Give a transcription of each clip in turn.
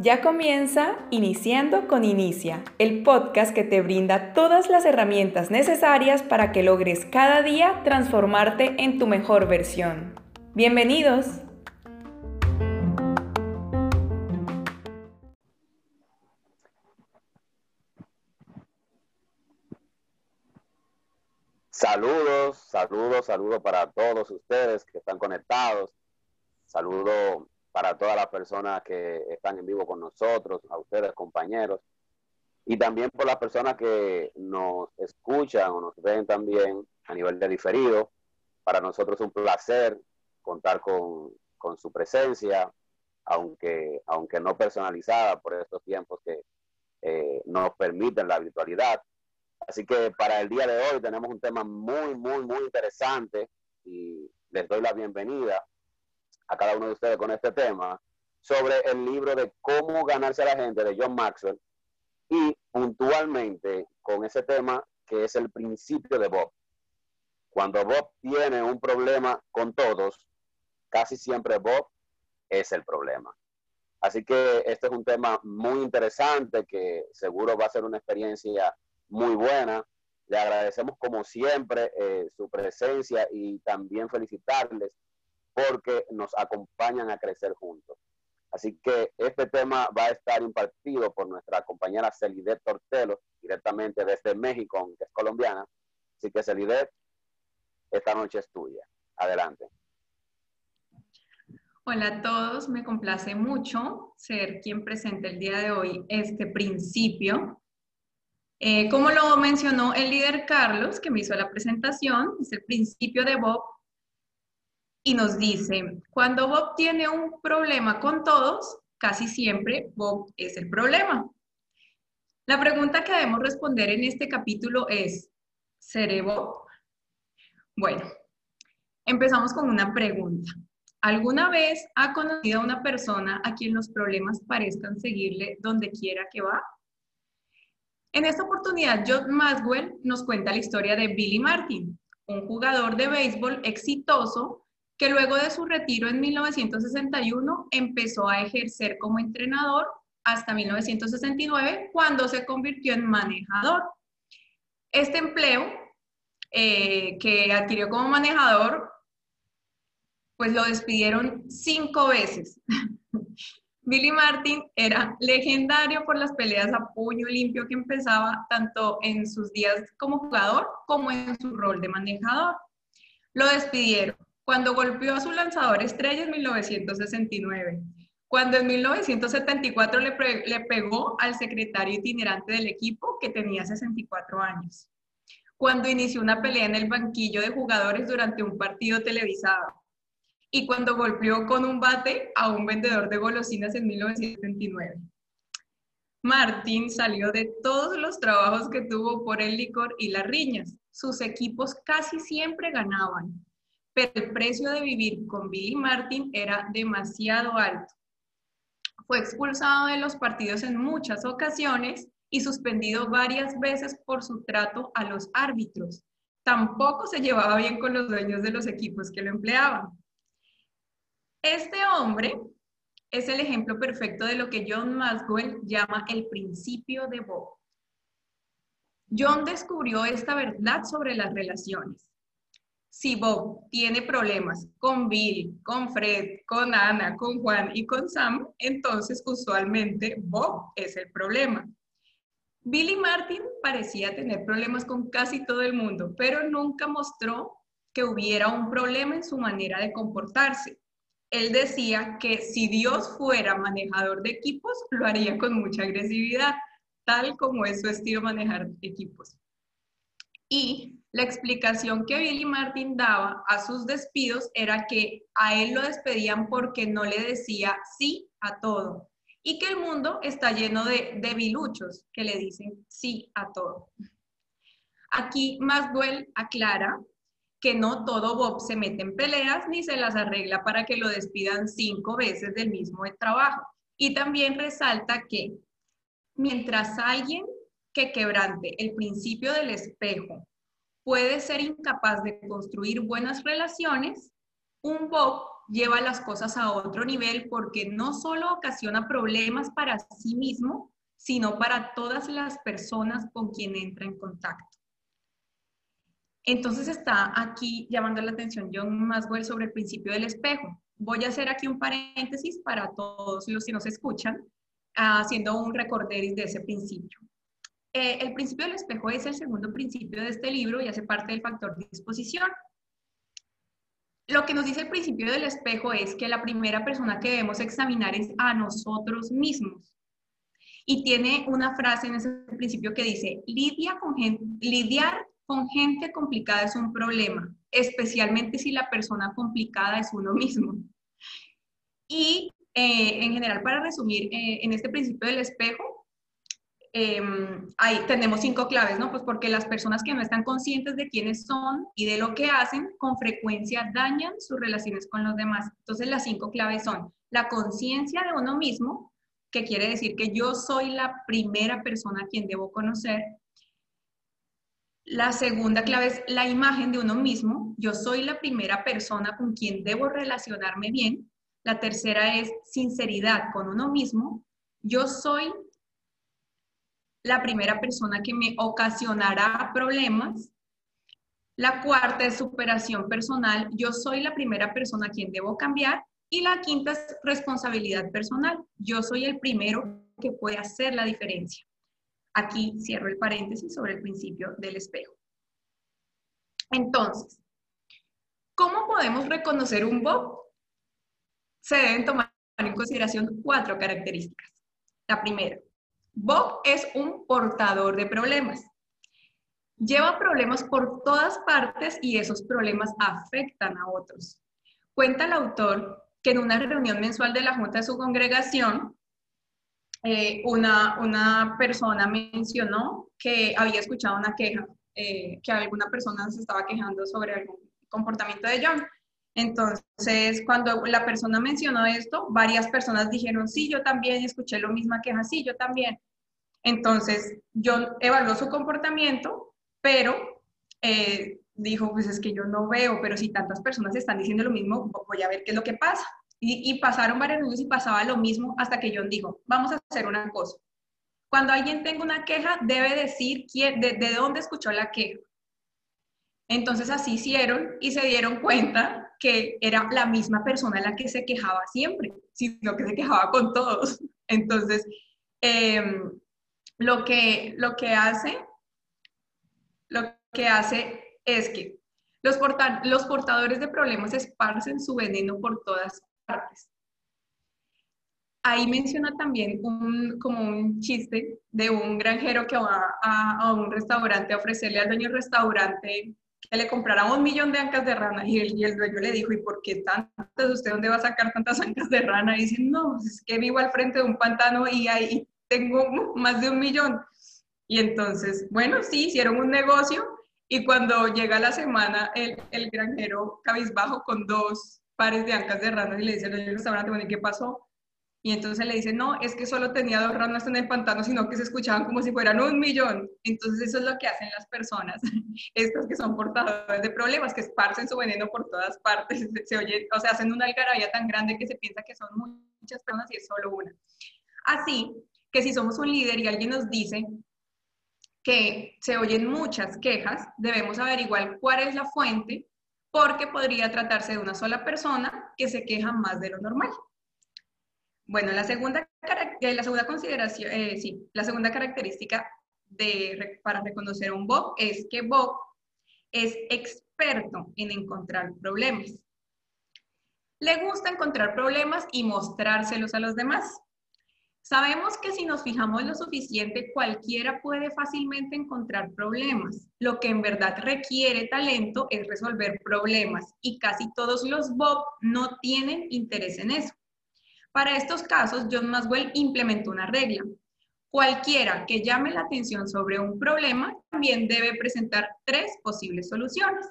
Ya comienza Iniciando con Inicia, el podcast que te brinda todas las herramientas necesarias para que logres cada día transformarte en tu mejor versión. Bienvenidos. Saludos, saludos, saludos para todos ustedes que están conectados. Saludo para todas las personas que están en vivo con nosotros, a ustedes compañeros, y también por las personas que nos escuchan o nos ven también a nivel de diferido. Para nosotros es un placer contar con, su presencia, aunque, aunque no personalizada por estos tiempos que eh, nos permiten la virtualidad. Así que para el día de hoy tenemos un tema muy, muy, muy interesante y les doy la bienvenida a cada uno de ustedes con este tema sobre el libro de cómo ganarse a la gente de John Maxwell y puntualmente con ese tema que es el principio de Bob. Cuando Bob tiene un problema con todos, casi siempre Bob es el problema. Así que este es un tema muy interesante que seguro va a ser una experiencia muy buena. Le agradecemos como siempre eh, su presencia y también felicitarles porque nos acompañan a crecer juntos. Así que este tema va a estar impartido por nuestra compañera Celidet Tortelo, directamente desde México, que es colombiana. Así que Celidet, esta noche es tuya. Adelante. Hola a todos, me complace mucho ser quien presente el día de hoy este principio. Eh, como lo mencionó el líder Carlos, que me hizo la presentación, es el principio de Bob y nos dice, cuando Bob tiene un problema con todos, casi siempre Bob es el problema. La pregunta que debemos responder en este capítulo es, ¿seré Bob? Bueno, empezamos con una pregunta. ¿Alguna vez ha conocido a una persona a quien los problemas parezcan seguirle donde quiera que va? En esta oportunidad, John Maxwell nos cuenta la historia de Billy Martin, un jugador de béisbol exitoso que luego de su retiro en 1961 empezó a ejercer como entrenador hasta 1969, cuando se convirtió en manejador. Este empleo eh, que adquirió como manejador, pues lo despidieron cinco veces. Billy Martin era legendario por las peleas a puño limpio que empezaba tanto en sus días como jugador como en su rol de manejador. Lo despidieron cuando golpeó a su lanzador estrella en 1969, cuando en 1974 le, le pegó al secretario itinerante del equipo que tenía 64 años, cuando inició una pelea en el banquillo de jugadores durante un partido televisado y cuando golpeó con un bate a un vendedor de golosinas en 1979. Martín salió de todos los trabajos que tuvo por el licor y las riñas. Sus equipos casi siempre ganaban pero el precio de vivir con Billy Martin era demasiado alto. Fue expulsado de los partidos en muchas ocasiones y suspendido varias veces por su trato a los árbitros. Tampoco se llevaba bien con los dueños de los equipos que lo empleaban. Este hombre es el ejemplo perfecto de lo que John Maxwell llama el principio de Bob. John descubrió esta verdad sobre las relaciones si Bob tiene problemas con Bill, con Fred, con Ana, con Juan y con Sam, entonces usualmente Bob es el problema. Billy Martin parecía tener problemas con casi todo el mundo, pero nunca mostró que hubiera un problema en su manera de comportarse. Él decía que si Dios fuera manejador de equipos, lo haría con mucha agresividad, tal como es su estilo manejar equipos. Y la explicación que Billy Martin daba a sus despidos era que a él lo despedían porque no le decía sí a todo y que el mundo está lleno de debiluchos que le dicen sí a todo. Aquí Maxwell aclara que no todo Bob se mete en peleas ni se las arregla para que lo despidan cinco veces del mismo trabajo. Y también resalta que mientras alguien que quebrante el principio del espejo puede ser incapaz de construir buenas relaciones, Un Bob lleva las cosas a otro nivel porque no solo ocasiona problemas para sí mismo, sino para todas las personas con quien entra en contacto. Entonces está aquí llamando la atención John Maswell sobre el principio del espejo. Voy a hacer aquí un paréntesis para todos los que nos escuchan, haciendo un recorderis de ese principio. Eh, el principio del espejo es el segundo principio de este libro y hace parte del factor disposición. Lo que nos dice el principio del espejo es que la primera persona que debemos examinar es a nosotros mismos. Y tiene una frase en ese principio que dice, lidia con lidiar con gente complicada es un problema, especialmente si la persona complicada es uno mismo. Y eh, en general, para resumir, eh, en este principio del espejo, Em, ahí tenemos cinco claves, ¿no? Pues porque las personas que no están conscientes de quiénes son y de lo que hacen, con frecuencia dañan sus relaciones con los demás. Entonces, las cinco claves son la conciencia de uno mismo, que quiere decir que yo soy la primera persona a quien debo conocer. La segunda clave es la imagen de uno mismo. Yo soy la primera persona con quien debo relacionarme bien. La tercera es sinceridad con uno mismo. Yo soy la primera persona que me ocasionará problemas. La cuarta es superación personal. Yo soy la primera persona a quien debo cambiar. Y la quinta es responsabilidad personal. Yo soy el primero que puede hacer la diferencia. Aquí cierro el paréntesis sobre el principio del espejo. Entonces, ¿cómo podemos reconocer un Bob? Se deben tomar en consideración cuatro características. La primera, Bob es un portador de problemas. Lleva problemas por todas partes y esos problemas afectan a otros. Cuenta el autor que en una reunión mensual de la Junta de su congregación, eh, una, una, persona mencionó que había escuchado una queja, eh, que alguna persona se estaba quejando sobre algún comportamiento de John. Entonces, cuando la persona mencionó esto, varias personas dijeron, sí, yo también escuché lo misma queja, sí, yo también. Entonces, John evaluó su comportamiento, pero eh, dijo, pues es que yo no veo, pero si tantas personas están diciendo lo mismo, voy a ver qué es lo que pasa. Y, pasaron varios años y pasaba lo mismo hasta que John dijo, vamos a hacer una cosa. Cuando alguien tenga una queja, debe decir quién, de, de dónde escuchó la queja. Entonces así hicieron y se dieron cuenta que era la misma persona la que se quejaba siempre, sino que se quejaba con todos. Entonces, eh, lo que, lo que hace, lo que hace es que los, los portadores de problemas esparcen su veneno por todas Ahí menciona también un, como un chiste de un granjero que va a, un restaurante a ofrecerle al dueño del restaurante que le comprara un millón de ancas de rana y el, y dueño le dijo, ¿y por qué tantas? ¿Usted dónde va a sacar tantas ancas de rana? Y dice, no, pues es que vivo al frente de un pantano y ahí tengo más de un millón. Y entonces, bueno, sí, hicieron un negocio y cuando llega la semana, el granjero cabizbajo con dos pares de ancas de ranas y le dice al restaurante, bueno, ¿y qué pasó? Y entonces le dice, no, es que solo tenía dos ranas en el pantano, sino que se escuchaban como si fueran un millón. Entonces eso es lo que hacen las personas, estas que son portadores de problemas, que esparcen su veneno por todas partes. Se oye, o sea, hacen una algarabía tan grande que se piensa que son muchas personas y es solo una. Así, que si somos un líder y alguien nos dice que se oyen muchas quejas, debemos averiguar cuál es la fuente, porque podría tratarse de una sola persona que se queja más de lo normal. Bueno, la segunda, eh, consideración, eh, sí, la segunda característica de, para reconocer a un Bob es que Bob es experto en encontrar problemas. Le gusta encontrar problemas y mostrárselos a los demás. Sabemos que si nos fijamos lo suficiente, cualquiera puede fácilmente encontrar problemas. Lo que en verdad requiere talento es resolver problemas y casi todos los Bob no tienen interés en eso. Para estos casos, John Maswell implementó una regla. Cualquiera que llame la atención sobre un problema también debe presentar tres posibles soluciones.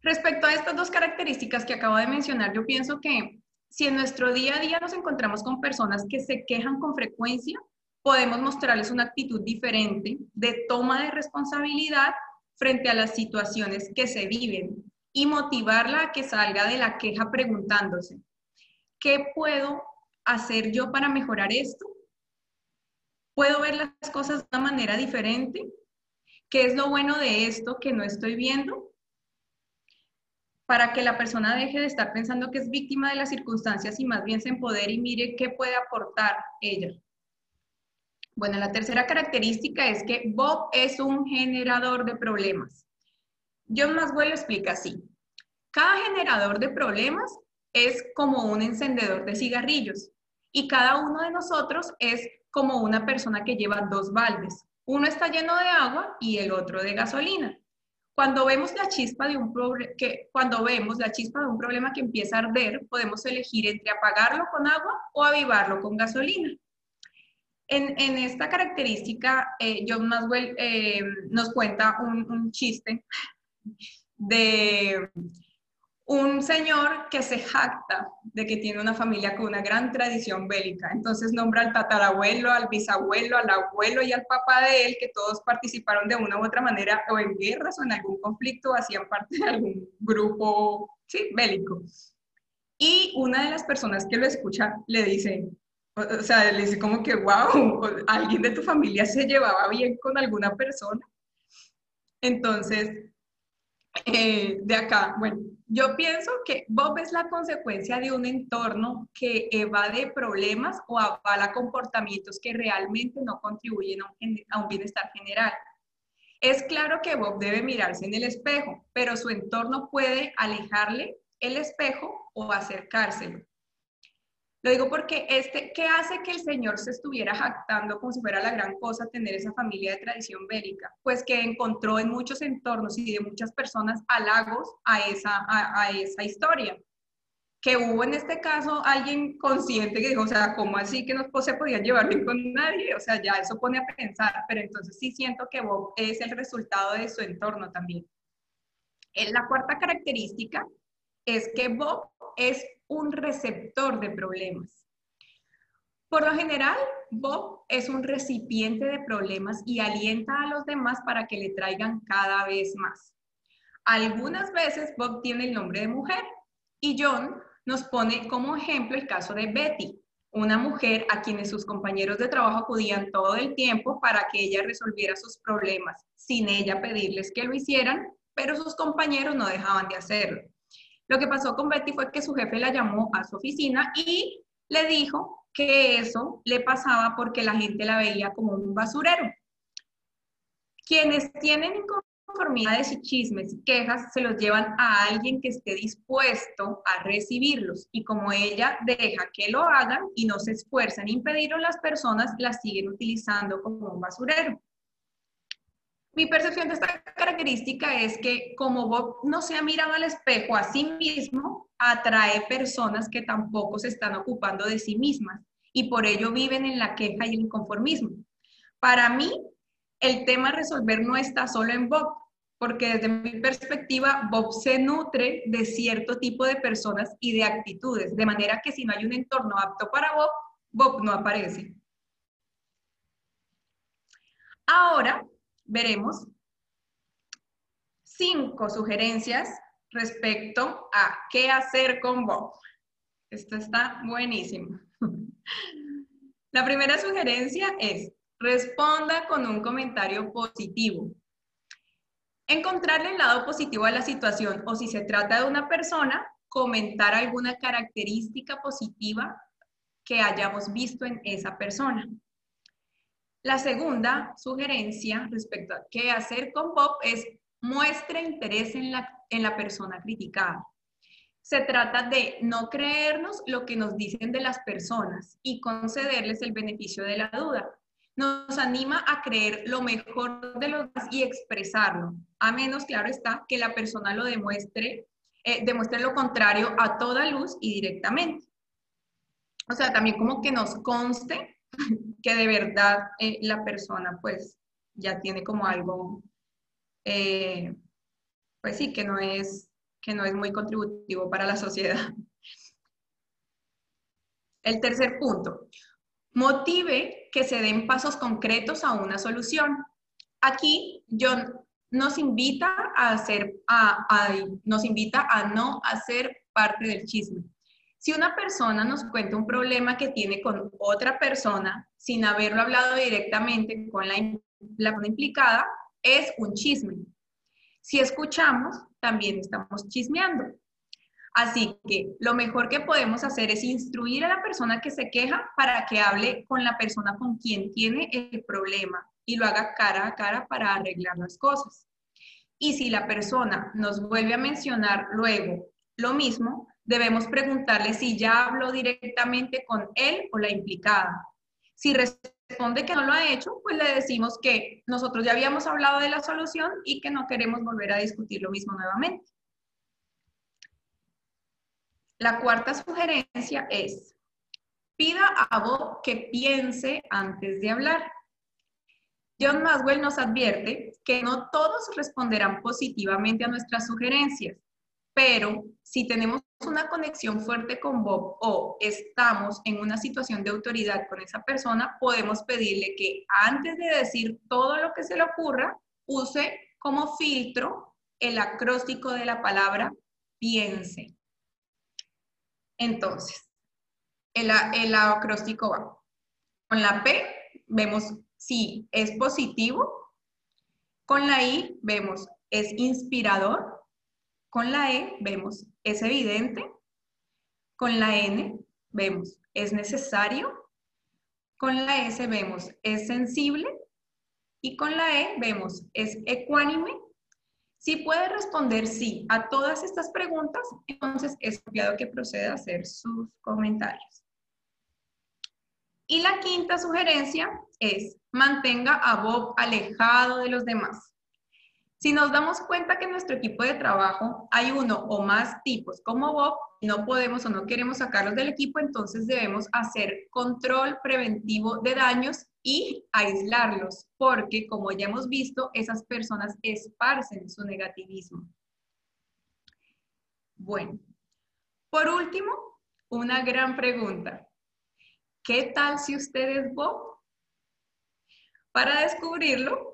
Respecto a estas dos características que acabo de mencionar, yo pienso que si en nuestro día a día nos encontramos con personas que se quejan con frecuencia, podemos mostrarles una actitud diferente de toma de responsabilidad frente a las situaciones que se viven y motivarla a que salga de la queja preguntándose, ¿qué puedo hacer yo para mejorar esto? ¿Puedo ver las cosas de una manera diferente? ¿Qué es lo bueno de esto que no estoy viendo? Para que la persona deje de estar pensando que es víctima de las circunstancias y más bien se empodere y mire qué puede aportar ella. Bueno, la tercera característica es que Bob es un generador de problemas. John Maswell lo explica así. Cada generador de problemas es como un encendedor de cigarrillos y cada uno de nosotros es como una persona que lleva dos baldes. Uno está lleno de agua y el otro de gasolina. Cuando vemos la chispa de un que cuando vemos la chispa de un problema que empieza a arder, podemos elegir entre apagarlo con agua o avivarlo con gasolina. En, esta característica, eh, John Maswell eh, nos cuenta un chiste de un señor que se jacta de que tiene una familia con una gran tradición bélica. Entonces nombra al tatarabuelo, al bisabuelo, al abuelo y al papá de él, que todos participaron de una u otra manera o en guerras o en algún conflicto, hacían parte de algún grupo sí, bélico. Y una de las personas que lo escucha le dice, o sea, le dice como que, wow, alguien de tu familia se llevaba bien con alguna persona. Entonces, eh, de acá, bueno, yo pienso que Bob es la consecuencia de un entorno que evade problemas o avala comportamientos que realmente no contribuyen a un, bienestar general. Es claro que Bob debe mirarse en el espejo, pero su entorno puede alejarle el espejo o acercárselo. Lo digo porque este, ¿qué hace que el Señor se estuviera jactando como si fuera la gran cosa tener esa familia de tradición bélica? Pues que encontró en muchos entornos y de muchas personas halagos a esa, a, esa historia. Que hubo en este caso alguien consciente que dijo, o sea, ¿cómo así que no se podían llevar bien con nadie? O sea, ya eso pone a pensar, pero entonces sí siento que Bob es el resultado de su entorno también. La cuarta característica es que Bob es un receptor de problemas. Por lo general, Bob es un recipiente de problemas y alienta a los demás para que le traigan cada vez más. Algunas veces Bob tiene el nombre de mujer y John nos pone como ejemplo el caso de Betty, una mujer a quienes sus compañeros de trabajo acudían todo el tiempo para que ella resolviera sus problemas, sin ella pedirles que lo hicieran, pero sus compañeros no dejaban de hacerlo. Lo que pasó con Betty fue que su jefe la llamó a su oficina y le dijo que eso le pasaba porque la gente la veía como un basurero. Quienes tienen inconformidades y chismes y quejas se los llevan a alguien que esté dispuesto a recibirlos y como ella deja que lo hagan y no se esfuerzan en impedirlo, las personas la siguen utilizando como un basurero. Mi percepción de esta característica es que como Bob no se ha mirado al espejo a sí mismo, atrae personas que tampoco se están ocupando de sí mismas y por ello viven en la queja y el inconformismo. Para mí, el tema a resolver no está solo en Bob, porque desde mi perspectiva, Bob se nutre de cierto tipo de personas y de actitudes, de manera que si no hay un entorno apto para Bob, Bob no aparece. Ahora, veremos cinco sugerencias respecto a qué hacer con Bob. Esto está buenísimo. La primera sugerencia es, responda con un comentario positivo. Encontrarle el lado positivo a la situación o si se trata de una persona, comentar alguna característica positiva que hayamos visto en esa persona. La segunda sugerencia respecto a qué hacer con Bob es muestre interés en la, en la persona criticada. Se trata de no creernos lo que nos dicen de las personas y concederles el beneficio de la duda. Nos anima a creer lo mejor de los demás y expresarlo, a menos, claro está, que la persona lo demuestre, eh, demuestre lo contrario a toda luz y directamente. O sea, también como que nos conste que de verdad eh, la persona pues ya tiene como algo, eh, pues sí, que no, es, que no es muy contributivo para la sociedad. El tercer punto, motive que se den pasos concretos a una solución. Aquí John nos invita a hacer, a, nos invita a no hacer parte del chisme. Si una persona nos cuenta un problema que tiene con otra persona sin haberlo hablado directamente con la, la implicada, es un chisme. Si escuchamos, también estamos chismeando. Así que lo mejor que podemos hacer es instruir a la persona que se queja para que hable con la persona con quien tiene el problema y lo haga cara a cara para arreglar las cosas. Y si la persona nos vuelve a mencionar luego lo mismo, debemos preguntarle si ya habló directamente con él o la implicada. Si responde que no lo ha hecho, pues le decimos que nosotros ya habíamos hablado de la solución y que no queremos volver a discutir lo mismo nuevamente. La cuarta sugerencia es, pida a Bob que piense antes de hablar. John Maswell nos advierte que no todos responderán positivamente a nuestras sugerencias, pero si tenemos una conexión fuerte con Bob o estamos en una situación de autoridad con esa persona, podemos pedirle que antes de decir todo lo que se le ocurra, use como filtro el acróstico de la palabra piense. Entonces, el, acróstico va. Con la P vemos si es positivo. Con la I vemos es inspirador. Con la E vemos es evidente. Con la N vemos es necesario. Con la S vemos es sensible. Y con la E vemos es ecuánime si puede responder sí a todas estas preguntas, entonces es confiado que proceda a hacer sus comentarios. Y la quinta sugerencia es mantenga a Bob alejado de los demás. Si nos damos cuenta que en nuestro equipo de trabajo hay uno o más tipos como Bob, no podemos o no queremos sacarlos del equipo, entonces debemos hacer control preventivo de daños y aislarlos, porque como ya hemos visto, esas personas esparcen su negativismo. Bueno, por último, una gran pregunta. ¿Qué tal si usted es Bob? Para descubrirlo,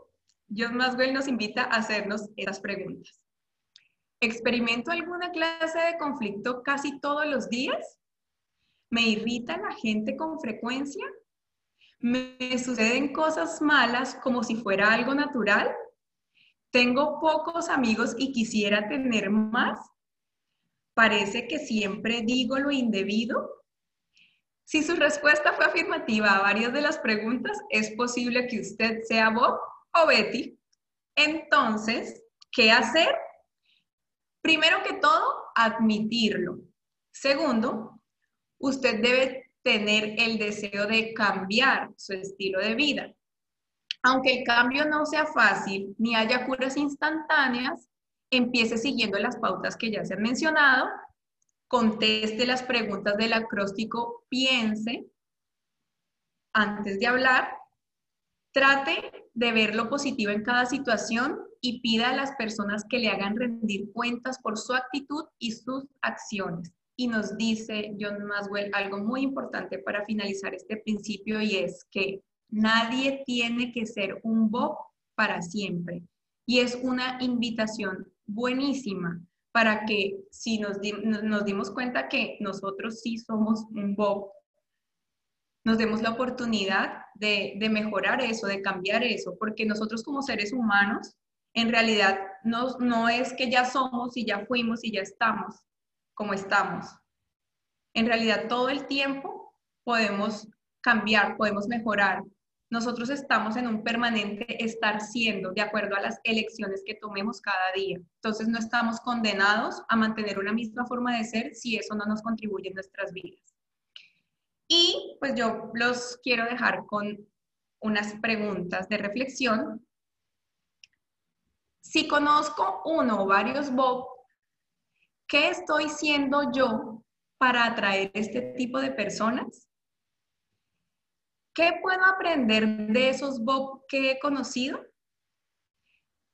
John Maswell nos invita a hacernos esas preguntas. ¿Experimento alguna clase de conflicto casi todos los días? ¿Me irrita la gente con frecuencia? ¿Me suceden cosas malas como si fuera algo natural? ¿Tengo pocos amigos y quisiera tener más? ¿Parece que siempre digo lo indebido? Si su respuesta fue afirmativa a varias de las preguntas, es posible que usted sea Bob o Betty. Entonces, ¿qué hacer? Primero que todo, admitirlo. Segundo, usted debe tener el deseo de cambiar su estilo de vida. Aunque el cambio no sea fácil ni haya curas instantáneas, empiece siguiendo las pautas que ya se han mencionado, conteste las preguntas del acróstico, piense antes de hablar Trate de ver lo positivo en cada situación y pida a las personas que le hagan rendir cuentas por su actitud y sus acciones. Y nos dice John Maswell algo muy importante para finalizar este principio y es que nadie tiene que ser un Bob para siempre. Y es una invitación buenísima para que si nos, nos dimos cuenta que nosotros sí somos un Bob nos demos la oportunidad de, mejorar eso, de cambiar eso, porque nosotros como seres humanos, en realidad no, no es que ya somos y ya fuimos y ya estamos como estamos. En realidad todo el tiempo podemos cambiar, podemos mejorar. Nosotros estamos en un permanente estar siendo de acuerdo a las elecciones que tomemos cada día. Entonces no estamos condenados a mantener una misma forma de ser si eso no nos contribuye en nuestras vidas. Y pues yo los quiero dejar con unas preguntas de reflexión. Si conozco uno o varios Bob, ¿qué estoy siendo yo para atraer este tipo de personas? ¿Qué puedo aprender de esos Bob que he conocido?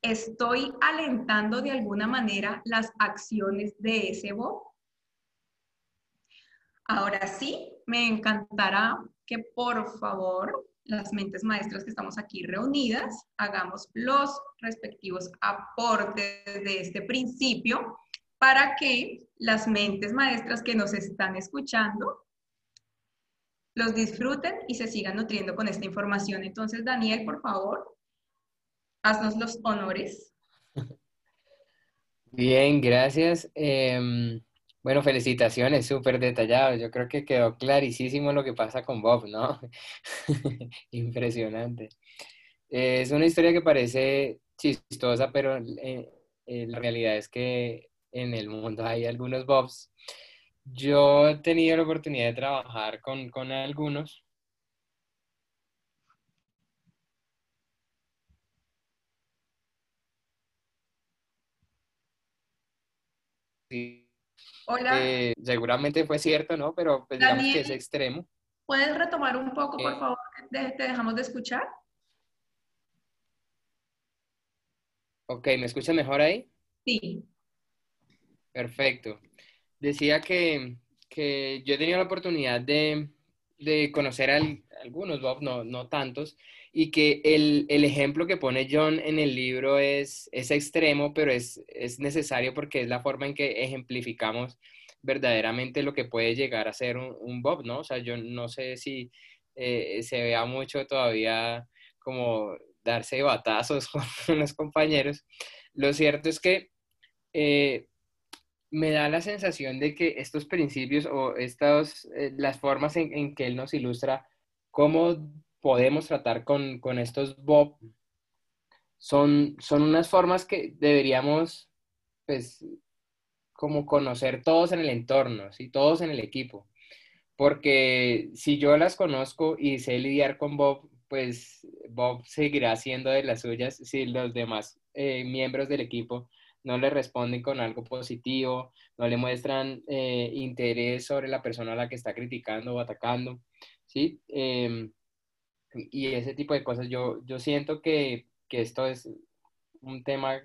¿Estoy alentando de alguna manera las acciones de ese Bob? Ahora sí, me encantará que por favor las mentes maestras que estamos aquí reunidas, hagamos los respectivos aportes de este principio para que las mentes maestras que nos están escuchando los disfruten y se sigan nutriendo con esta información. Entonces, Daniel, por favor, haznos los honores. Bien, gracias. Em, bueno, felicitaciones, súper detallado. Yo creo que quedó clarísimo lo que pasa con Bob, ¿no? Impresionante. es una historia que parece chistosa, pero eh, eh, la realidad es que en el mundo hay algunos Bobs. Yo he tenido la oportunidad de trabajar con, con algunos. Sí Hola. Eh, seguramente fue cierto, ¿no? Pero pues, digamos que es extremo. ¿Puedes retomar un poco, por eh. favor? Te, dejamos de escuchar. Ok, ¿me escucha mejor ahí? Sí. Perfecto. Decía que, que yo he tenido la oportunidad de, de conocer a algunos, Bob, no, no tantos, y que el, el, ejemplo que pone John en el libro es, es extremo, pero es, es, necesario porque es la forma en que ejemplificamos verdaderamente lo que puede llegar a ser un, Bob, ¿no? O sea, yo no sé si eh, se vea mucho todavía como darse batazos con los compañeros. Lo cierto es que eh, me da la sensación de que estos principios o estas, eh, las formas en, en que él nos ilustra cómo podemos tratar con, con estos Bob son, son unas formas que deberíamos, pues, como conocer todos en el entorno, ¿sí? todos en el equipo. Porque si yo las conozco y sé lidiar con Bob, pues Bob seguirá siendo de las suyas si los demás eh, miembros del equipo no le responden con algo positivo, no le muestran eh, interés sobre la persona a la que está criticando o atacando, ¿sí? Em, y ese tipo de cosas. Yo, yo siento que, que esto es un tema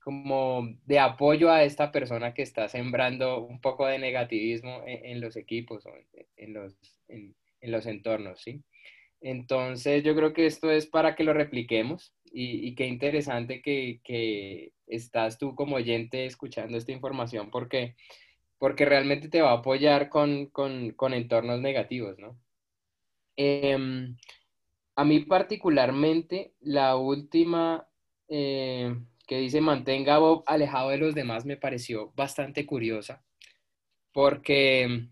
como de apoyo a esta persona que está sembrando un poco de negativismo en, los equipos o en, los, en, los entornos, ¿sí? Entonces yo creo que esto es para que lo repliquemos y, qué interesante que, que, estás tú como oyente escuchando esta información porque, porque realmente te va a apoyar con, con, con entornos negativos, ¿no? Eh, a mí particularmente, la última eh, que dice mantenga a Bob alejado de los demás me pareció bastante curiosa, porque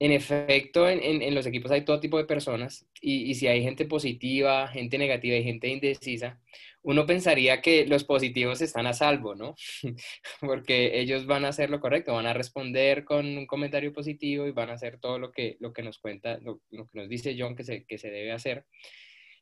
en efecto en, los equipos hay todo tipo de personas y, y, si hay gente positiva, gente negativa y gente indecisa, uno pensaría que los positivos están a salvo, ¿no? Porque ellos van a hacer lo correcto, van a responder con un comentario positivo y van a hacer todo lo que, lo que nos cuenta, lo, que nos dice John que se, que se debe hacer.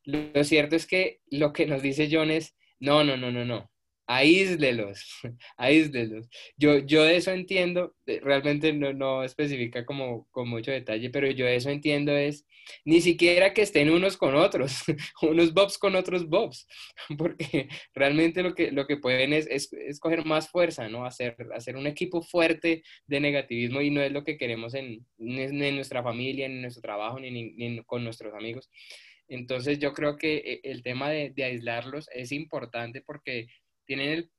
Lo cierto es que lo que nos dice John es, no, no, no, no, no, aíslelos, aíslelos. Yo, yo de eso entiendo, realmente no, no especifica como con mucho detalle, pero yo de eso entiendo es ni siquiera que estén unos con otros, unos bobs con otros bobs, porque realmente lo que, lo que pueden es, es, coger más fuerza, ¿no? Hacer, hacer un equipo fuerte de negativismo y no es lo que queremos en, en nuestra familia, ni en nuestro trabajo, ni, ni, con nuestros amigos. Entonces yo creo que eh, el tema de, de aislarlos es importante porque tienen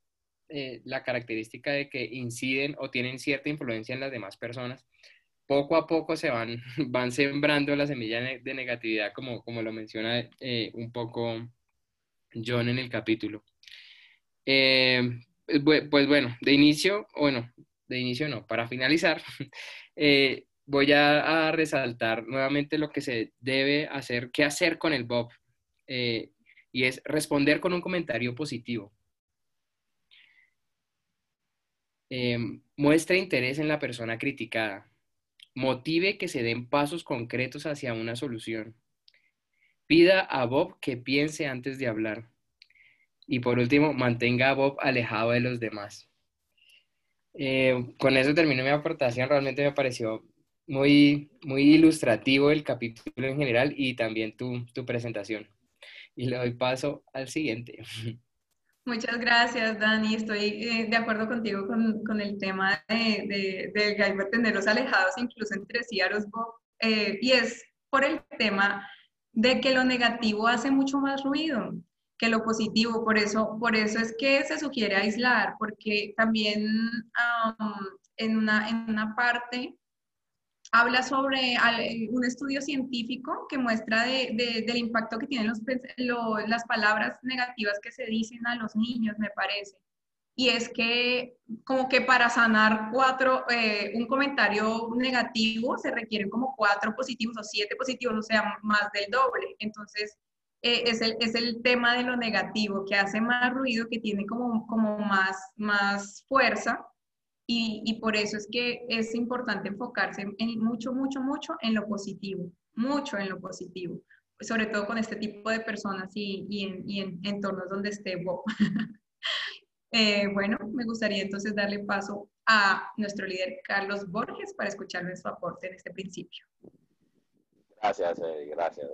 eh, la característica de que inciden o tienen cierta influencia en las demás personas, poco a poco se van, van sembrando la semilla de negatividad, como, como lo menciona eh, un poco John en el capítulo. Eh, pues, pues bueno, de inicio, bueno, de inicio no, para finalizar, voy a, a, resaltar nuevamente lo que se debe hacer, qué hacer con el Bob, y es responder con un comentario positivo. Em, muestre interés en la persona criticada. Motive que se den pasos concretos hacia una solución. Pida a Bob que piense antes de hablar. Y por último, mantenga a Bob alejado de los demás. Eh, con eso termino mi aportación. Realmente me pareció muy, muy ilustrativo el capítulo en general y también tu, tu presentación. Y le doy paso al siguiente. Muchas gracias, Dani. Estoy eh, de acuerdo contigo con, con el tema de, de, mantenerlos alejados incluso entre sí a los eh, y es por el tema de que lo negativo hace mucho más ruido que lo positivo. Por eso, por eso es que se sugiere aislar, porque también en, una, en una parte habla sobre un estudio científico que muestra de, del impacto que tienen los, las palabras negativas que se dicen a los niños, me parece. Y es que como que para sanar cuatro, eh, un comentario negativo se requieren como cuatro positivos o siete positivos, o sea, más del doble. Entonces, eh, es, el, es el tema de lo negativo, que hace más ruido, que tiene como, como más, más fuerza y, y, por eso es que es importante enfocarse en, mucho, mucho, mucho en lo positivo, mucho en lo positivo, sobre todo con este tipo de personas y, y, en, y en, entornos donde esté Bob. eh, bueno, me gustaría entonces darle paso a nuestro líder Carlos Borges para escuchar su aporte en este principio. Gracias, gracias,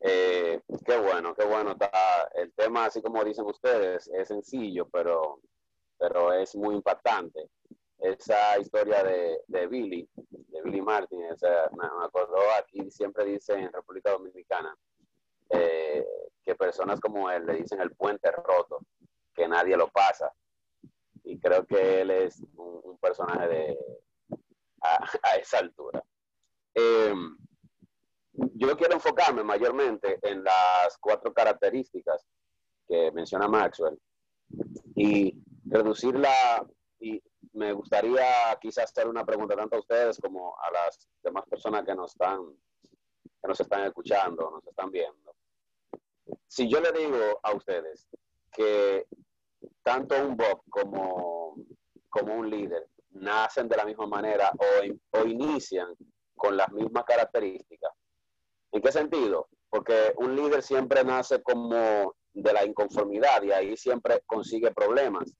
eh, qué bueno, qué bueno está el tema, así como dicen ustedes, es sencillo, pero pero es muy impactante. Esa historia de, de Billy, de Billy Martin, me, acordó aquí, siempre dice en República Dominicana, eh, que personas como él le dicen el puente roto, que nadie lo pasa. Y creo que él es un, personaje de, a, esa altura. Em, yo quiero enfocarme mayormente en las cuatro características que menciona Maxwell. Y reducirla y me gustaría quizás hacer una pregunta tanto a ustedes como a las demás personas que nos están, que nos están escuchando, nos están viendo. Si yo le digo a ustedes que tanto un Bob como, como un líder nacen de la misma manera o, o inician con las mismas características, ¿en qué sentido? Porque un líder siempre nace como de la inconformidad y ahí siempre consigue problemas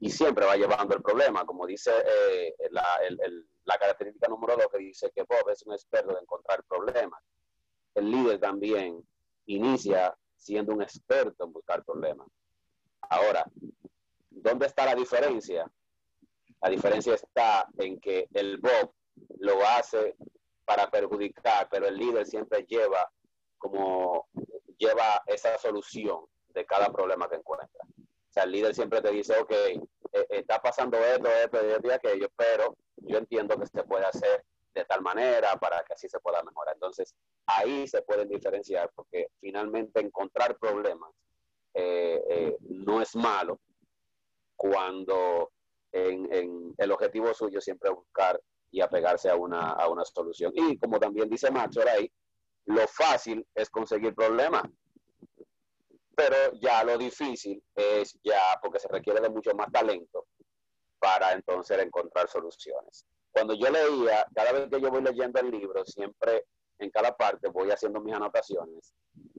y siempre va llevando el problema, como dice eh, la, la, característica número dos que dice que Bob es un experto de encontrar problemas. El líder también inicia siendo un experto en buscar problemas. Ahora, ¿dónde está la diferencia? La diferencia está en que el Bob lo hace para perjudicar, pero el líder siempre lleva como lleva esa solución de cada problema que encuentra sea, el líder siempre te dice, ok, eh, está pasando esto, esto, esto y aquello, pero yo entiendo que se puede hacer de tal manera para que así se pueda mejorar. Entonces, ahí se pueden diferenciar porque finalmente encontrar problemas eh, eh, no es malo cuando en, el objetivo suyo siempre es buscar y apegarse a una, a una solución. Y como también dice Macho ahí, lo fácil es conseguir problemas pero ya lo difícil es ya porque se requiere de mucho más talento para entonces encontrar soluciones. Cuando yo leía, cada vez que yo voy leyendo el libro, siempre en cada parte voy haciendo mis anotaciones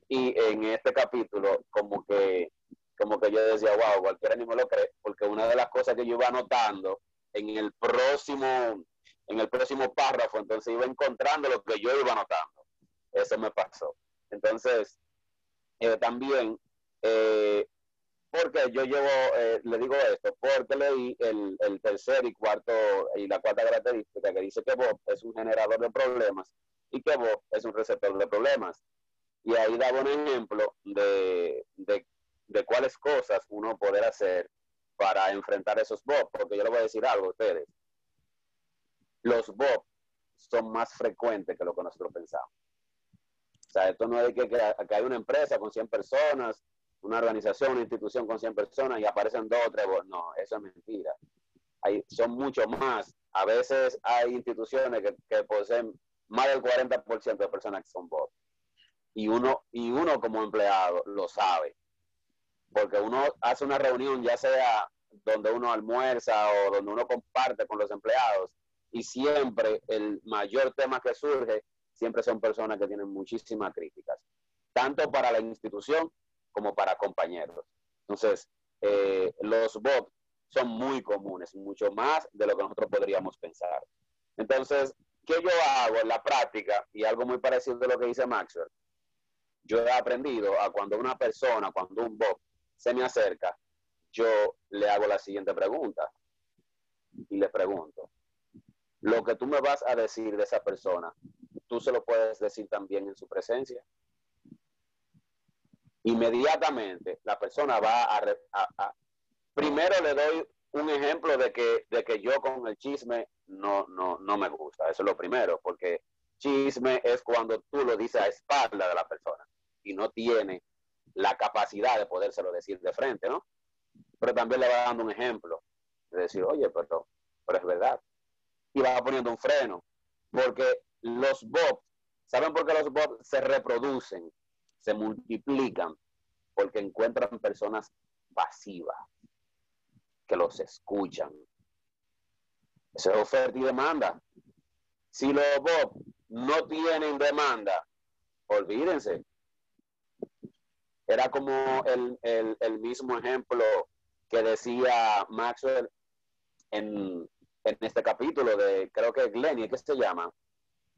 y en este capítulo como que como que yo decía, wow, cualquiera ni me lo cree, porque una de las cosas que yo iba anotando en el próximo en el próximo párrafo, entonces iba encontrando lo que yo iba anotando. Eso me pasó. Entonces, eh, también eh, porque yo llevo, eh, le digo esto, porque leí el, el, tercer y cuarto y la cuarta característica que dice que Bob es un generador de problemas y que Bob es un receptor de problemas. Y ahí daba un ejemplo de, de, de cuáles cosas uno poder hacer para enfrentar esos Bob, porque yo le voy a decir algo a ustedes. Los Bob son más frecuentes que lo que nosotros pensamos. O sea, esto no es que, que, que hay una empresa con 100 personas una organización, una institución con 100 personas y aparecen dos o tres No, eso es mentira. Hay, son mucho más. A veces hay instituciones que, poseen más del 40% de personas que son bots. Y uno, y uno como empleado lo sabe. Porque uno hace una reunión, ya sea donde uno almuerza o donde uno comparte con los empleados, y siempre el mayor tema que surge, siempre son personas que tienen muchísimas críticas, tanto para la institución como para compañeros. Entonces, eh, los bots son muy comunes, mucho más de lo que nosotros podríamos pensar. Entonces, ¿qué yo hago en la práctica? Y algo muy parecido a lo que dice Maxwell. Yo he aprendido a cuando una persona, cuando un bot se me acerca, yo le hago la siguiente pregunta. Y le pregunto, lo que tú me vas a decir de esa persona, tú se lo puedes decir también en su presencia. Inmediatamente la persona va a, primero le doy un ejemplo de que, de que yo con el chisme no, no, no me gusta. Eso es lo primero, porque chisme es cuando tú lo dices a espalda de la persona y no tiene la capacidad de podérselo decir de frente, ¿no? Pero también le va dando un ejemplo de decir, oye, pero, pero es verdad. Y va poniendo un freno, porque los bots, ¿saben por qué los bots se reproducen, se multiplican? Porque encuentran personas pasivas que los escuchan. Eso es oferta y demanda. Si los bots no tienen demanda, olvídense. Era como el, mismo ejemplo que decía Maxwell en, este capítulo de, creo que Glenny, ¿qué se llama?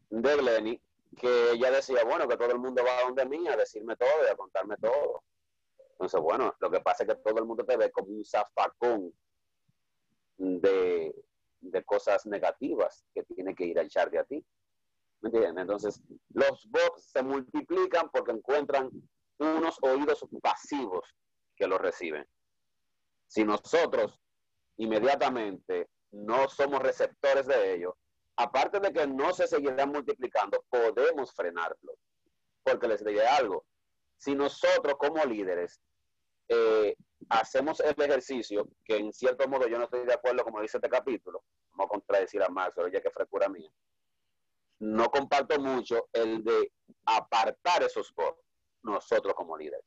De Glenny, que ella decía, bueno, que todo el mundo va a donde mí a decirme todo y a contarme todo. Entonces, bueno, lo que pasa es que todo el mundo te ve como un zafacón de, de cosas negativas que tiene que ir a echar de a ti. ¿Me entiendes? Entonces, los bots se multiplican porque encuentran unos oídos pasivos que los reciben. Si nosotros inmediatamente no somos receptores de ellos, aparte de que no se seguirán multiplicando, podemos frenarlo. Porque les diré algo, si nosotros como líderes eh, hacemos el ejercicio, que en cierto modo yo no estoy de acuerdo, como dice este capítulo, vamos a contradecir a Max, ya que frecura mía, no comparto mucho el de apartar esos bots nosotros como líderes.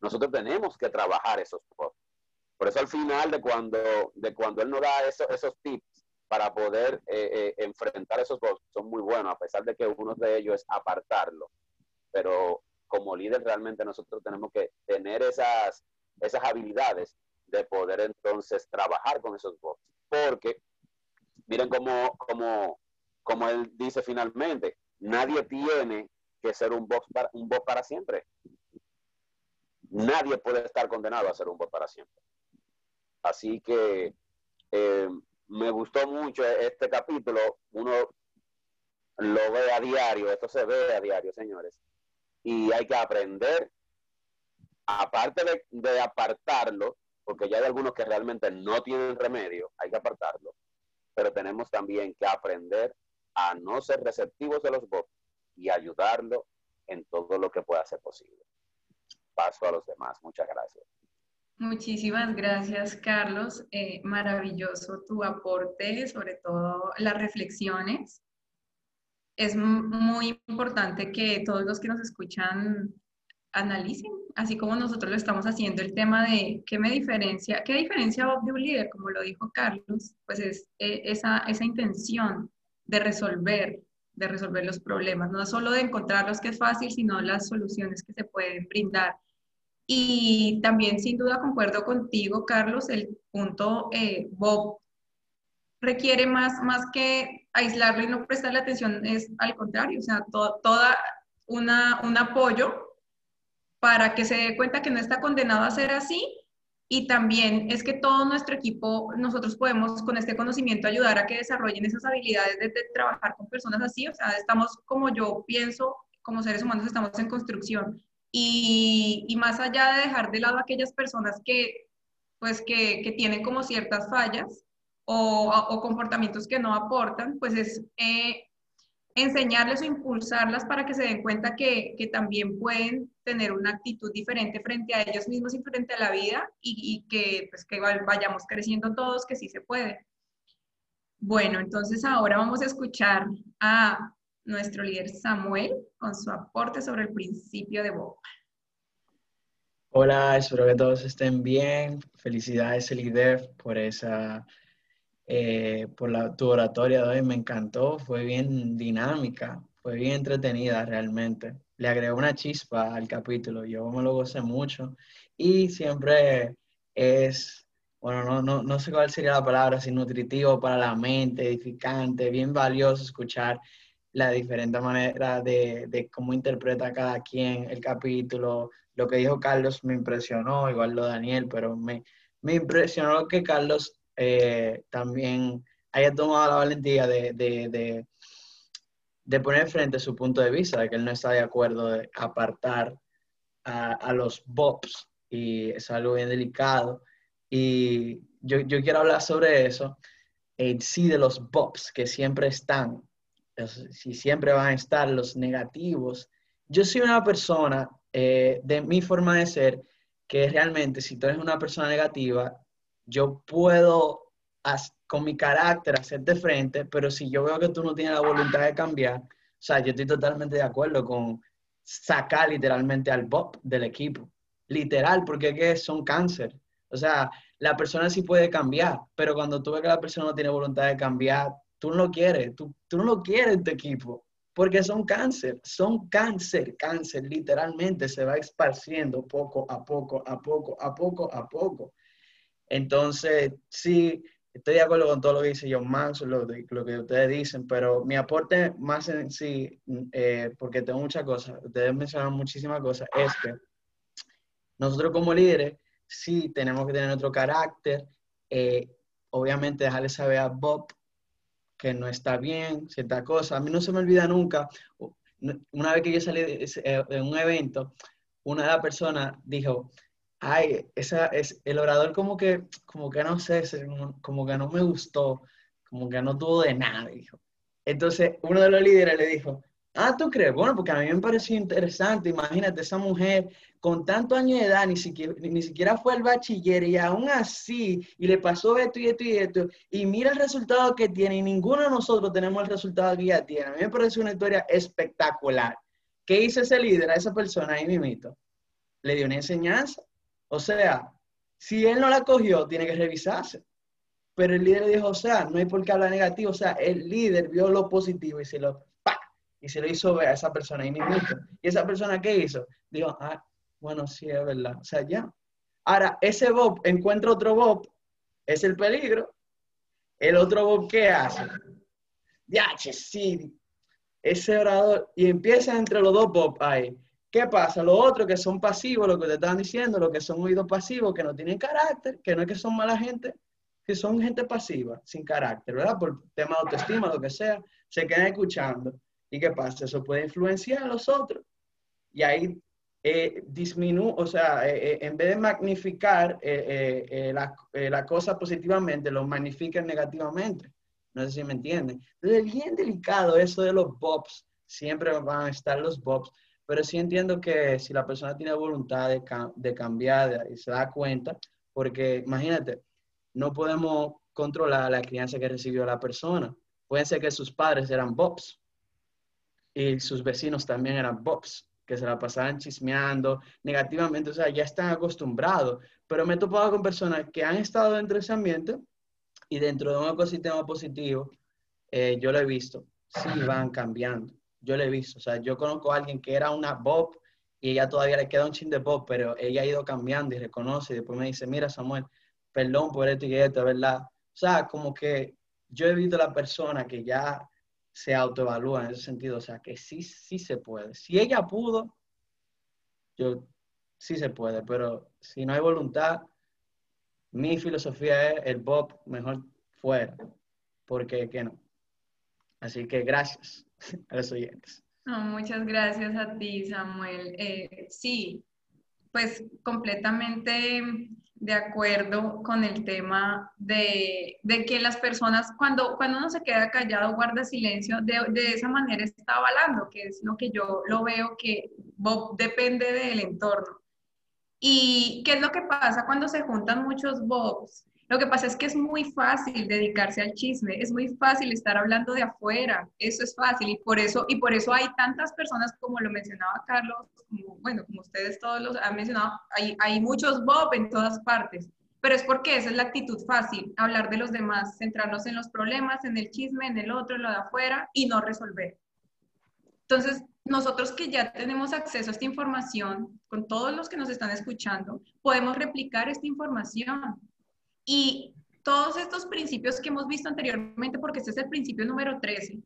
Nosotros tenemos que trabajar esos bots. Por eso al final de cuando, de cuando él nos da esos tips para poder eh, eh, enfrentar esos bots, son muy buenos, a pesar de que uno de ellos es apartarlo. Pero como líder realmente nosotros tenemos que tener esas, esas habilidades de poder entonces trabajar con esos bots. Porque miren cómo, como él dice finalmente, nadie tiene que ser un bot para, un para siempre. Nadie puede estar condenado a ser un bot para siempre. Así que eh, me gustó mucho este capítulo. Uno lo ve a diario, esto se ve a diario, señores. Y hay que aprender, aparte de, apartarlo, porque ya hay algunos que realmente no tienen remedio, hay que apartarlo, pero tenemos también que aprender a no ser receptivos de los votos y ayudarlo en todo lo que pueda ser posible. Paso a los demás. Muchas gracias. Muchísimas gracias, Carlos. Eh, maravilloso tu aporte, sobre todo las reflexiones. Es muy importante que todos los que nos escuchan analicen, así como nosotros lo estamos haciendo, el tema de qué me diferencia, qué diferencia de un líder, como lo dijo Carlos, pues es eh, esa, esa intención de resolver, de resolver los problemas, no solo de encontrarlos que es fácil, sino las soluciones que se pueden brindar. Y también sin duda concuerdo contigo, Carlos, el punto eh, Bob requiere más, más que aislarlo y no prestarle atención, es al contrario, o sea, toda una, un apoyo para que se dé cuenta que no está condenado a ser así y también es que todo nuestro equipo, nosotros podemos con este conocimiento ayudar a que desarrollen esas habilidades de, trabajar con personas así. O sea, estamos como yo pienso, como seres humanos estamos en construcción. Y, más allá de dejar de lado a aquellas personas que, pues, que, que tienen como ciertas fallas o, o, comportamientos que no aportan, pues es eh, enseñarles o impulsarlas para que se den cuenta que, que, también pueden tener una actitud diferente frente a ellos mismos y frente a la vida y, y que, pues, que vayamos creciendo todos, que sí se puede. Bueno, entonces ahora vamos a escuchar a nuestro líder Samuel con su aporte sobre el principio de Bob. Hola, espero que todos estén bien. Felicidades, líder, por esa eh, por la, tu oratoria de hoy, me encantó, fue bien dinámica, fue bien entretenida realmente. Le agregó una chispa al capítulo, yo me lo gocé mucho y siempre es, bueno, no, no, no sé cuál sería la palabra, si nutritivo para la mente, edificante, bien valioso escuchar la diferente manera de, de, cómo interpreta cada quien el capítulo. Lo que dijo Carlos me impresionó, igual lo Daniel, pero me, me impresionó que Carlos eh, también haya tomado la valentía de, de poner frente su punto de vista, de que él no está de acuerdo de apartar a, los bobs y es algo bien delicado. Y yo, yo quiero hablar sobre eso, en sí de los bobs que siempre están, si siempre van a estar los negativos. Yo soy una persona eh, de mi forma de ser que realmente si tú eres una persona negativa, yo puedo con mi carácter hacerte frente, pero si yo veo que tú no tienes la voluntad de cambiar, o sea, yo estoy totalmente de acuerdo con sacar literalmente al Bob del equipo. Literal, porque ¿qué? son cáncer. O sea, la persona sí puede cambiar, pero cuando tú ves que la persona no tiene voluntad de cambiar, tú no quieres, tú, tú no quieres en tu equipo, porque son cáncer, son cáncer, cáncer, literalmente se va esparciendo poco a poco, a poco, a poco, a poco. Entonces, sí, estoy de acuerdo con todo lo que dice John Manson, lo, lo que ustedes dicen, pero mi aporte más en sí, eh, porque tengo muchas cosas, ustedes mencionan muchísimas cosas, es que nosotros como líderes sí tenemos que tener nuestro carácter, eh, obviamente dejarle saber a Bob que no está bien, cierta cosa. A mí no se me olvida nunca, una vez que yo salí de, de un evento, una de las personas dijo, ay, esa, es, el orador como que, como que no sé, como que no me gustó, como que no tuvo de nada, dijo. Entonces, uno de los líderes le dijo, ah, ¿tú crees? Bueno, porque a mí me pareció interesante, imagínate, esa mujer con tantos años de edad, ni siquiera, ni siquiera fue al bachiller y aún así, y le pasó esto y esto y esto, y mira el resultado que tiene, y ninguno de nosotros tenemos el resultado que ella tiene. A mí me parece una historia espectacular. ¿Qué hizo ese líder a esa persona ahí mimito? Le dio una enseñanza o sea, si él no la cogió, tiene que revisarse. Pero el líder dijo, o sea, no hay por qué hablar negativo. O sea, el líder vio lo positivo y se lo, y se lo hizo ver a esa persona ahí mismo. ¿Y esa persona qué hizo? Dijo, ah, bueno, sí, es verdad. O sea, ya. Ahora, ese Bob encuentra otro Bob, es el peligro. El otro Bob, ¿qué hace? Ya, sí. Ese orador, y empieza entre los dos Bob ahí. ¿Qué pasa? Los otros que son pasivos, lo que te estaban diciendo, los que son oídos pasivos, que no tienen carácter, que no es que son mala gente, que son gente pasiva, sin carácter, ¿verdad? Por tema de autoestima, lo que sea, se quedan escuchando. ¿Y qué pasa? Eso puede influenciar a los otros. Y ahí eh, disminuye, o sea, eh, eh, en vez de magnificar eh, la, la, cosa positivamente, lo magnifican negativamente. No sé si me entienden. Entonces, es bien delicado eso de los bobs. Siempre van a estar los bobs pero sí entiendo que si la persona tiene voluntad de, de cambiar y se da cuenta, porque imagínate, no podemos controlar la crianza que recibió la persona. Puede ser que sus padres eran bobs y sus vecinos también eran bobs, que se la pasaban chismeando negativamente, o sea, ya están acostumbrados. Pero me he topado con personas que han estado dentro de ese ambiente y dentro de un ecosistema positivo, eh, yo lo he visto, sí van cambiando yo le he visto. O sea, yo conozco a alguien que era una Bob y ella todavía le queda un chin de Bob, pero ella ha ido cambiando y reconoce y después me dice, mira Samuel, perdón por esto y esto, ¿verdad? O sea, como que yo he visto a la persona que ya se autoevalúa en ese sentido, o sea, que sí, sí se puede. Si ella pudo, yo sí se puede, pero si no hay voluntad, mi filosofía es el Bob mejor fuera, porque que no. Así que gracias a los oyentes. muchas gracias a ti, Samuel. Eh, sí, pues completamente de acuerdo con el tema de, que las personas, cuando, cuando uno se queda callado, guarda silencio, de, de, esa manera está avalando, que es lo que yo lo veo que Bob depende del entorno. ¿Y qué es lo que pasa cuando se juntan muchos Bobs? Lo que pasa es que es muy fácil dedicarse al chisme, es muy fácil estar hablando de afuera, eso es fácil y por eso, y por eso hay tantas personas como lo mencionaba Carlos, como, bueno, como ustedes todos los han mencionado, hay, hay muchos Bob en todas partes, pero es porque esa es la actitud fácil, hablar de los demás, centrarnos en los problemas, en el chisme, en el otro, en lo de afuera y no resolver. Entonces, nosotros que ya tenemos acceso a esta información, con todos los que nos están escuchando, podemos replicar esta información y todos estos principios que hemos visto anteriormente, porque este es el principio número 13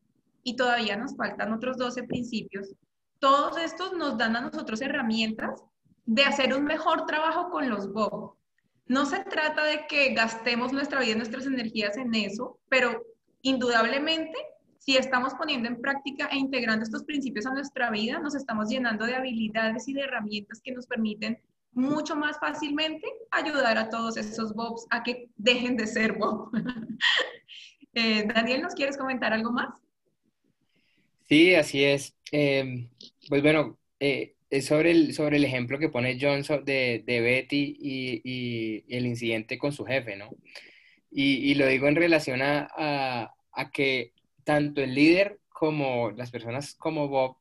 y todavía nos faltan otros 12 principios, todos estos nos dan a nosotros herramientas de hacer un mejor trabajo con los BOB. No se trata de que gastemos nuestra vida y nuestras energías en eso, pero indudablemente si estamos poniendo en práctica e integrando estos principios a nuestra vida, nos estamos llenando de habilidades y de herramientas que nos permiten mucho más fácilmente ayudar a todos esos Bobs a que dejen de ser Bob. Eh, Daniel, ¿nos quieres comentar algo más? Sí, así es. Em, pues bueno, eh, es sobre el, sobre el ejemplo que pone Johnson de, de Betty y, el incidente con su jefe, ¿no? Y, lo digo en relación a, a que tanto el líder como las personas como Bob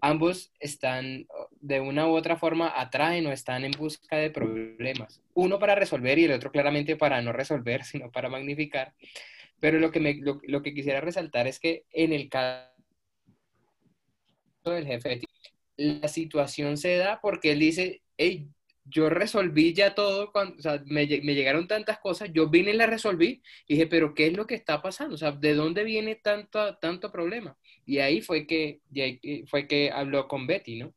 ambos están de una u otra forma atraen o están en busca de problemas. Uno para resolver y el otro claramente para no resolver, sino para magnificar. Pero lo que, me, lo, que quisiera resaltar es que en el caso del jefe, la situación se da porque él dice, hey, yo resolví ya todo, cuando, me, llegaron tantas cosas, yo vine y las resolví, y dije, pero ¿qué es lo que está pasando? O sea, ¿de dónde viene tanto, tanto problema? Y ahí fue que, fue que habló con Betty, ¿no?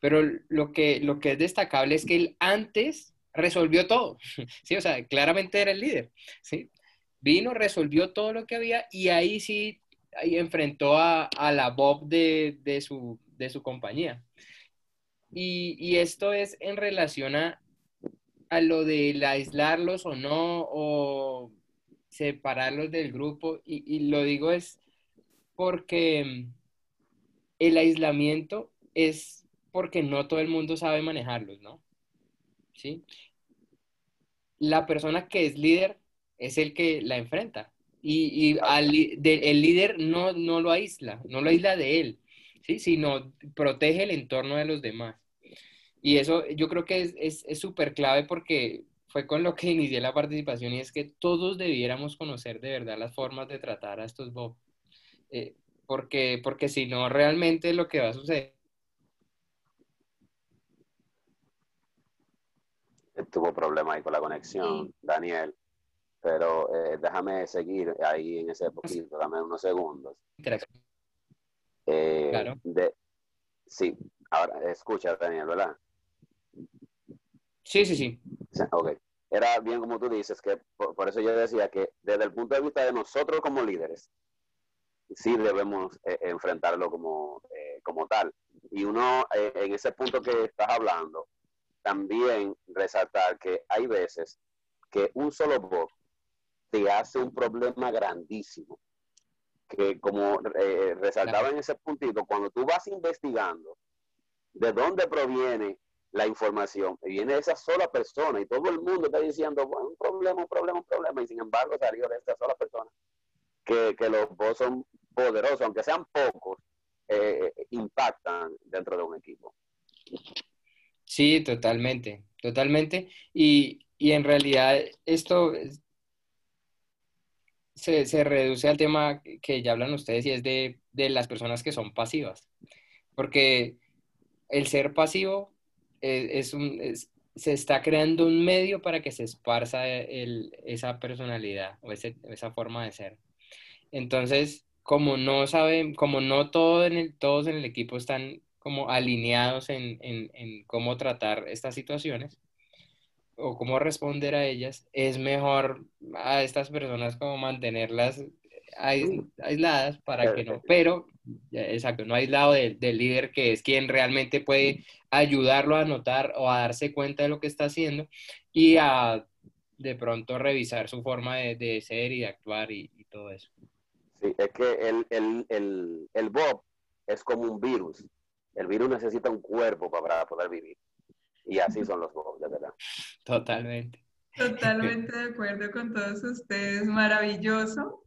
Pero lo que, lo que es destacable es que él antes resolvió todo, ¿sí? O sea, claramente era el líder, ¿sí? Vino, resolvió todo lo que había y ahí sí, enfrentó a, a la Bob de, de, su, de su compañía. Y, y, esto es en relación a, a lo de aislarlos o no, o separarlos del grupo. Y, y lo digo es porque el aislamiento es porque no todo el mundo sabe manejarlos, ¿no? ¿Sí? La persona que es líder es el que la enfrenta. Y, y el líder no, no lo aísla, no lo aísla de él, ¿sí? sino protege el entorno de los demás. Y eso yo creo que es súper clave porque fue con lo que inicié la participación y es que todos debiéramos conocer de verdad las formas de tratar a estos Bob. Eh, porque, porque si no, realmente lo que va a suceder. Tuvo problemas ahí con la conexión, Daniel, pero eh, déjame seguir ahí en ese poquito, dame unos segundos. Eh, claro. sí, ahora escucha, Daniel, ¿verdad? Sí, sí, sí. Ok. Era bien como tú dices, que por eso yo decía que desde el punto de vista de nosotros como líderes, sí debemos eh, enfrentarlo como, eh, como tal. Y uno, eh, en ese punto que estás hablando, también resaltar que hay veces que un solo bot te hace un problema grandísimo. Que como resaltaba en ese puntito, cuando tú vas investigando de dónde proviene la información, viene de esa sola persona y todo el mundo está diciendo, un problema, un problema, un problema, y sin embargo salió de esa sola persona que, que los bots son poderosos, aunque sean pocos, eh, impactan dentro de un equipo. Sí, totalmente, totalmente. Y, y en realidad esto se, se, reduce al tema que ya hablan ustedes y es de, de las personas que son pasivas. Porque el ser pasivo es, un, se está creando un medio para que se esparza esa personalidad o ese, esa forma de ser. Entonces, como no saben, como no en todos en el equipo están como alineados en, en, cómo tratar estas situaciones o cómo responder a ellas, es mejor a estas personas como mantenerlas aisladas para que no, pero, exacto, no aislado del, del líder que es quien realmente puede ayudarlo a notar o a darse cuenta de lo que está haciendo y a de pronto revisar su forma de, de ser y de actuar y todo eso. Sí, es que el, el, el, el Bob es como un virus. El virus necesita un cuerpo para poder vivir. Y así son los Bob, de verdad. Totalmente. Totalmente de acuerdo con todos ustedes. Maravilloso.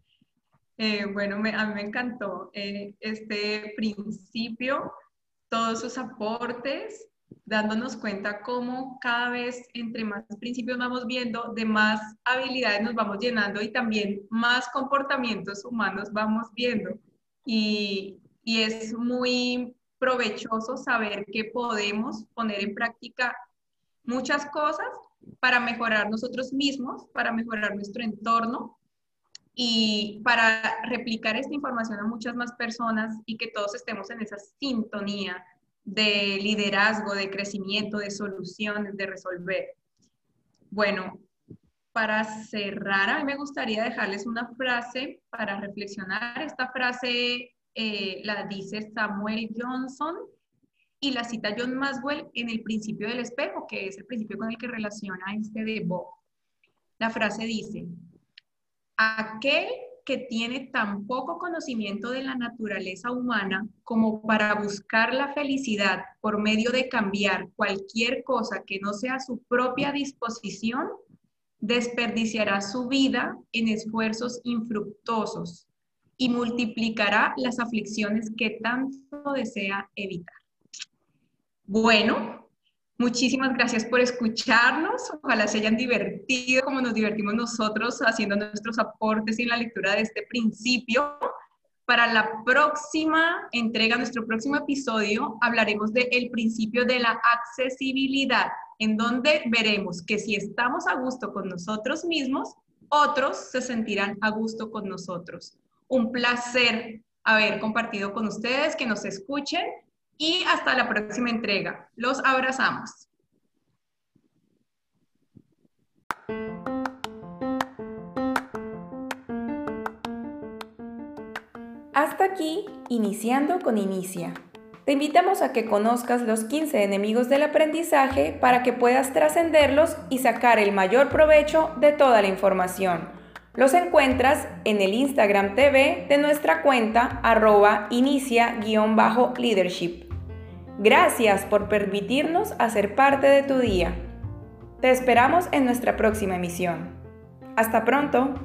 Eh, bueno, me, a mí me encantó eh, este principio, todos sus aportes dándonos cuenta cómo cada vez entre más principios vamos viendo, de más habilidades nos vamos llenando y también más comportamientos humanos vamos viendo. Y, y es muy provechoso saber que podemos poner en práctica muchas cosas para mejorar nosotros mismos, para mejorar nuestro entorno y para replicar esta información a muchas más personas y que todos estemos en esa sintonía de liderazgo, de crecimiento, de soluciones, de resolver. Bueno, para cerrar, a mí me gustaría dejarles una frase para reflexionar. Esta frase eh, la dice Samuel Johnson y la cita John Maswell en el principio del espejo, que es el principio con el que relaciona este de Bob. La frase dice, aquel que tiene tan poco conocimiento de la naturaleza humana como para buscar la felicidad por medio de cambiar cualquier cosa que no sea su propia disposición, desperdiciará su vida en esfuerzos infructuosos y multiplicará las aflicciones que tanto desea evitar. Bueno, muchísimas gracias por escucharnos. Ojalá se hayan divertido como nos divertimos nosotros haciendo nuestros aportes en la lectura de este principio. Para la próxima entrega, nuestro próximo episodio, hablaremos del principio de la accesibilidad en donde veremos que si estamos a gusto con nosotros mismos, otros se sentirán a gusto con nosotros. Un placer haber compartido con ustedes, que nos escuchen y hasta la próxima entrega. Los abrazamos. Hasta aquí, iniciando con Inicia. Te invitamos a que conozcas los 15 enemigos del aprendizaje para que puedas trascenderlos y sacar el mayor provecho de toda la información. Los encuentras en el Instagram TV de nuestra cuenta arroba inicia-leadership. Gracias por permitirnos hacer parte de tu día. Te esperamos en nuestra próxima emisión. Hasta pronto.